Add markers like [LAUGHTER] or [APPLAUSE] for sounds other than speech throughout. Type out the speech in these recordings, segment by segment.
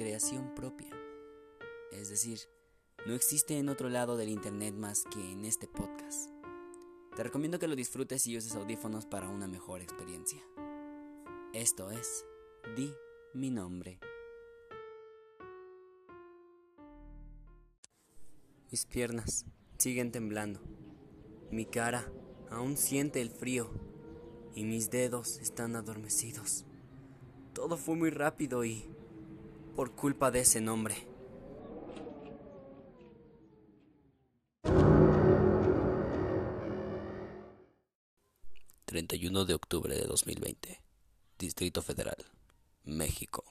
creación propia. Es decir, no existe en otro lado del Internet más que en este podcast. Te recomiendo que lo disfrutes y uses audífonos para una mejor experiencia. Esto es Di mi nombre. Mis piernas siguen temblando. Mi cara aún siente el frío y mis dedos están adormecidos. Todo fue muy rápido y por culpa de ese nombre. ...31 de octubre de 2020... ...Distrito Federal... ...México...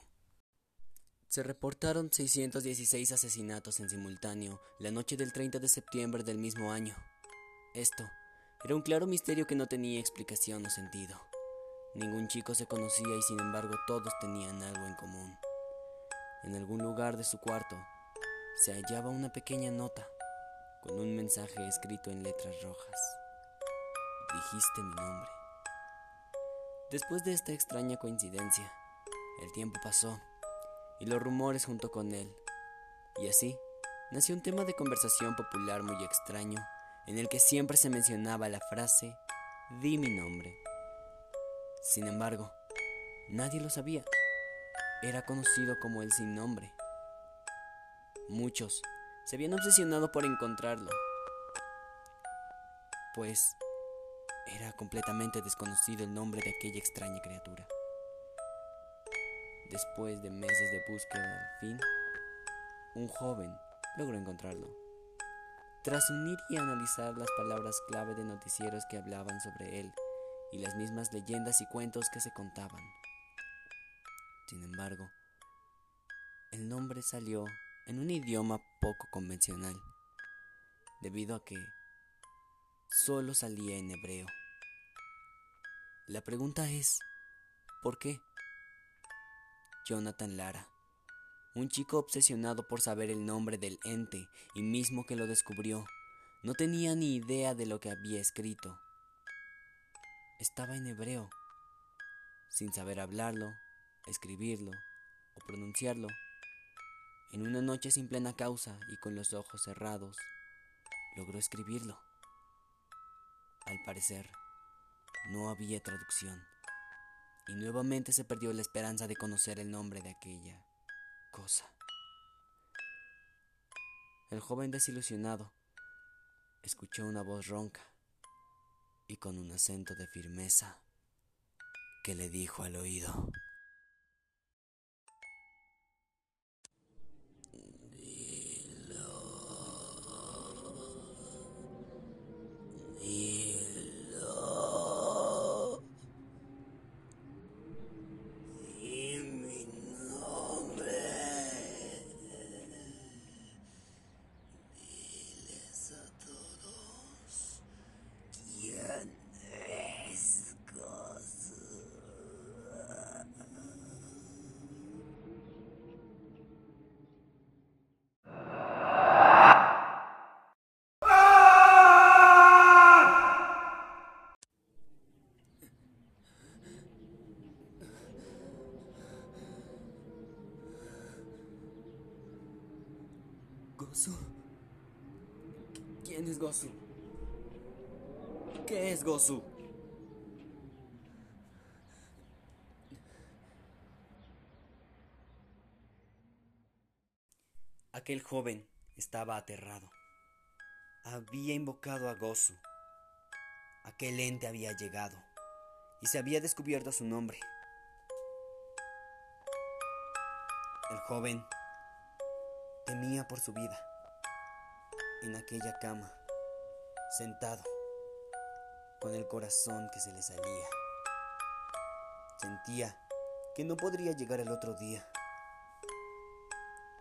Se reportaron 616 asesinatos en simultáneo la noche del 30 de septiembre del mismo año. Esto era un claro misterio que no tenía explicación o sentido. Ningún chico se conocía y sin embargo todos tenían algo en común. En algún lugar de su cuarto se hallaba una pequeña nota con un mensaje escrito en letras rojas. Dijiste mi nombre. Después de esta extraña coincidencia, el tiempo pasó y los rumores junto con él. Y así nació un tema de conversación popular muy extraño en el que siempre se mencionaba la frase, di mi nombre. Sin embargo, nadie lo sabía. Era conocido como el sin nombre. Muchos se habían obsesionado por encontrarlo, pues era completamente desconocido el nombre de aquella extraña criatura. Después de meses de búsqueda, al fin, un joven logró encontrarlo. Tras unir y analizar las palabras clave de noticieros que hablaban sobre él y las mismas leyendas y cuentos que se contaban. Sin embargo, el nombre salió en un idioma poco convencional, debido a que solo salía en hebreo. La pregunta es, ¿por qué? Jonathan Lara, un chico obsesionado por saber el nombre del ente y mismo que lo descubrió, no tenía ni idea de lo que había escrito. Estaba en hebreo, sin saber hablarlo, escribirlo o pronunciarlo. En una noche sin plena causa y con los ojos cerrados, logró escribirlo. Al parecer, no había traducción y nuevamente se perdió la esperanza de conocer el nombre de aquella cosa. El joven desilusionado escuchó una voz ronca y con un acento de firmeza que le dijo al oído. Gosu. ¿Quién es Gosu? ¿Qué es Gosu? Aquel joven estaba aterrado. Había invocado a Gosu. Aquel ente había llegado y se había descubierto su nombre. El joven temía por su vida. En aquella cama, sentado, con el corazón que se le salía. Sentía que no podría llegar el otro día.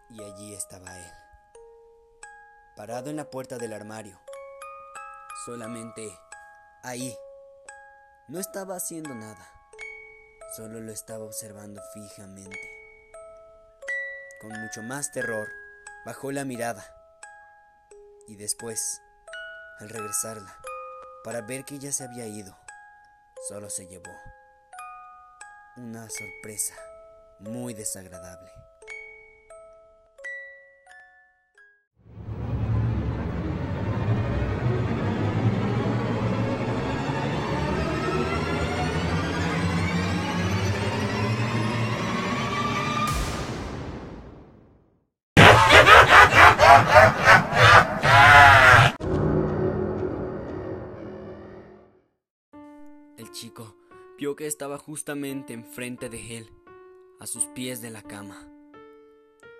Y allí estaba él, parado en la puerta del armario. Solamente ahí. No estaba haciendo nada. Solo lo estaba observando fijamente. Con mucho más terror Bajó la mirada y después, al regresarla, para ver que ya se había ido, solo se llevó una sorpresa muy desagradable. Estaba justamente enfrente de él, a sus pies de la cama.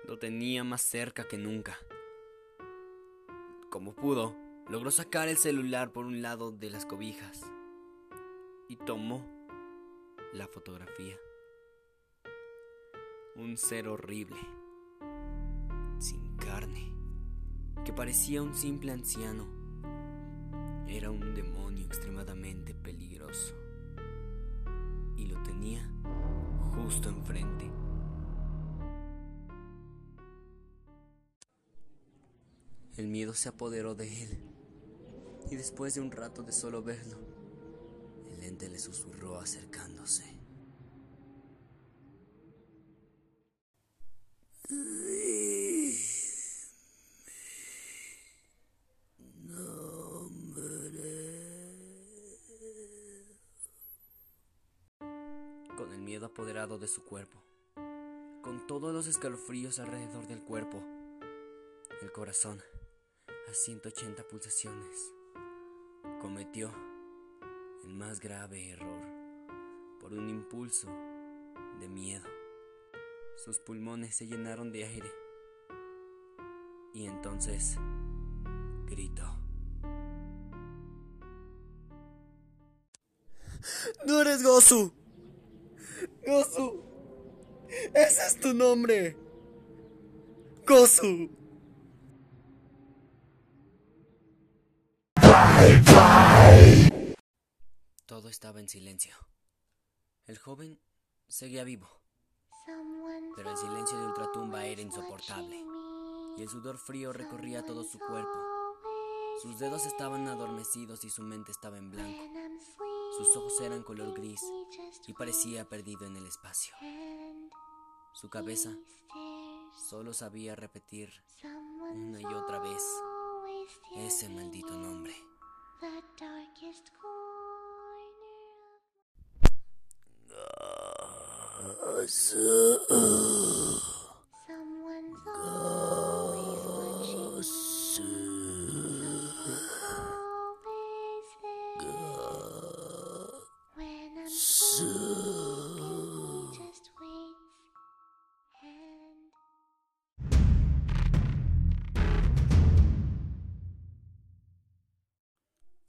Lo tenía más cerca que nunca. Como pudo, logró sacar el celular por un lado de las cobijas y tomó la fotografía. Un ser horrible, sin carne, que parecía un simple anciano. Era un demonio extremadamente peligroso justo enfrente. El miedo se apoderó de él y después de un rato de solo verlo, el ente le susurró acercándose. Con el miedo apoderado de su cuerpo, con todos los escalofríos alrededor del cuerpo, el corazón a 180 pulsaciones, cometió el más grave error por un impulso de miedo. Sus pulmones se llenaron de aire y entonces gritó. ¡No eres Gozu! ¡Gozu! ¡Ese es tu nombre! ¡Gozu! Todo estaba en silencio. El joven seguía vivo, pero el silencio de ultratumba era insoportable y el sudor frío recorría todo su cuerpo. Sus dedos estaban adormecidos y su mente estaba en blanco. Sus ojos eran color gris y parecía perdido en el espacio. Su cabeza solo sabía repetir una y otra vez ese maldito nombre.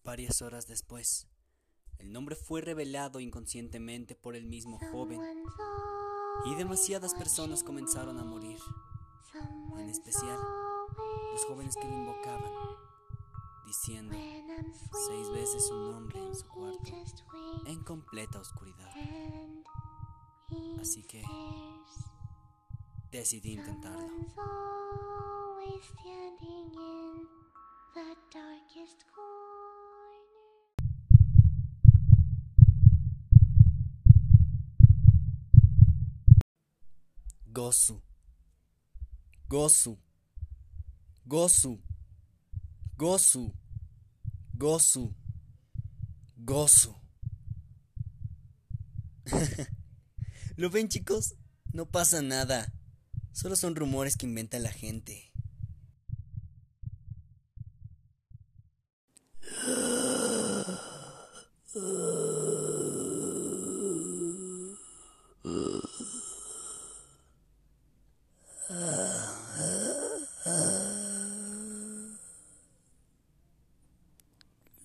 Varias horas después, el nombre fue revelado inconscientemente por el mismo joven y demasiadas personas comenzaron a morir, en especial los jóvenes que lo invocaban, diciendo seis veces su nombre en su cuarto, en completa oscuridad. Así que decidí intentarlo. Gozu. Gozu. Gozu. Gozu. Gozu. Gozu. [LAUGHS] ¿Lo ven chicos? No pasa nada. Solo son rumores que inventa la gente.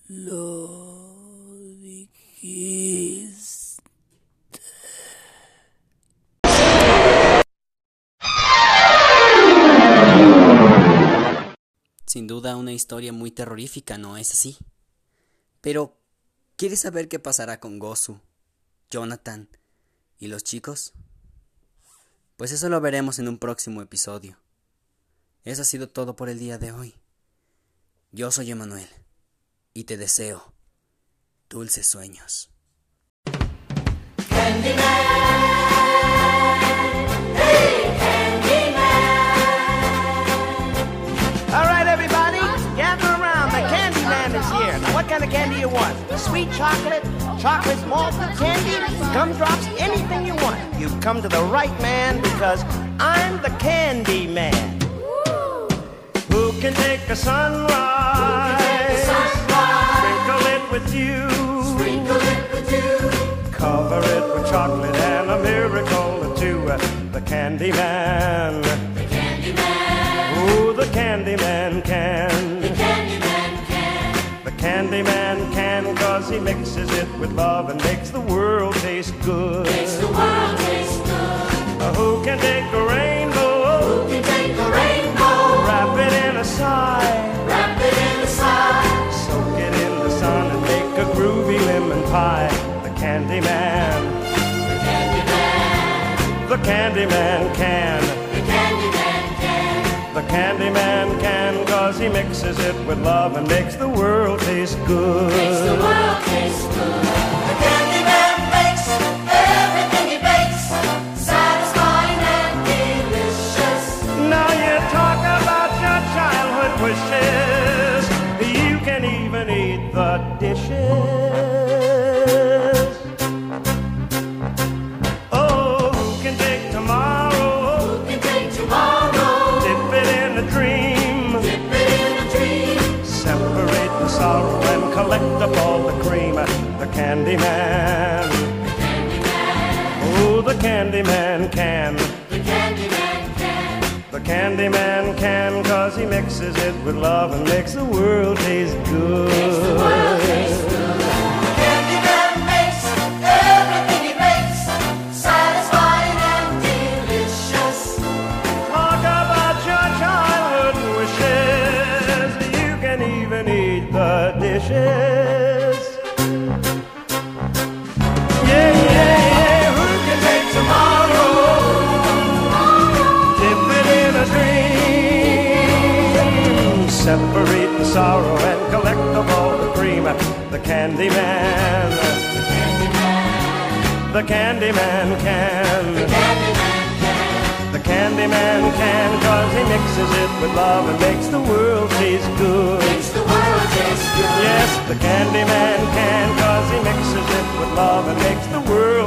Lo dijiste. Sin duda una historia muy terrorífica, ¿no es así? Pero, ¿quieres saber qué pasará con Gozu, Jonathan y los chicos? Pues eso lo veremos en un próximo episodio. Eso ha sido todo por el día de hoy. Yo soy Emanuel y te deseo dulces sueños. kind of candy you want. Sweet chocolate, chocolate malted candy, gumdrops, anything you want. You've come to the right man because I'm the candy man. Woo. Who can take a sunrise? Sprinkle it with you. Cover it with chocolate and a miracle or two. The candy man. Ooh, the candy man can. The candy man can, cause he mixes it with love and makes the world taste good. Uh, Who can take Candyman. The Candyman. The Candyman can. The Candyman can. The Candyman can, cause he mixes it with love and makes the world taste good. Makes the world taste good. The candy man. Oh, the candy man can. The candy man can, cause he mixes it with love and makes the world taste good. Separate the sorrow and collect of all the cream. The candy man. The candy man can. The candy man can, cause he mixes it with love and makes the world taste good. makes the world taste good. Yes, the candy man can, cause he mixes it with love and makes the world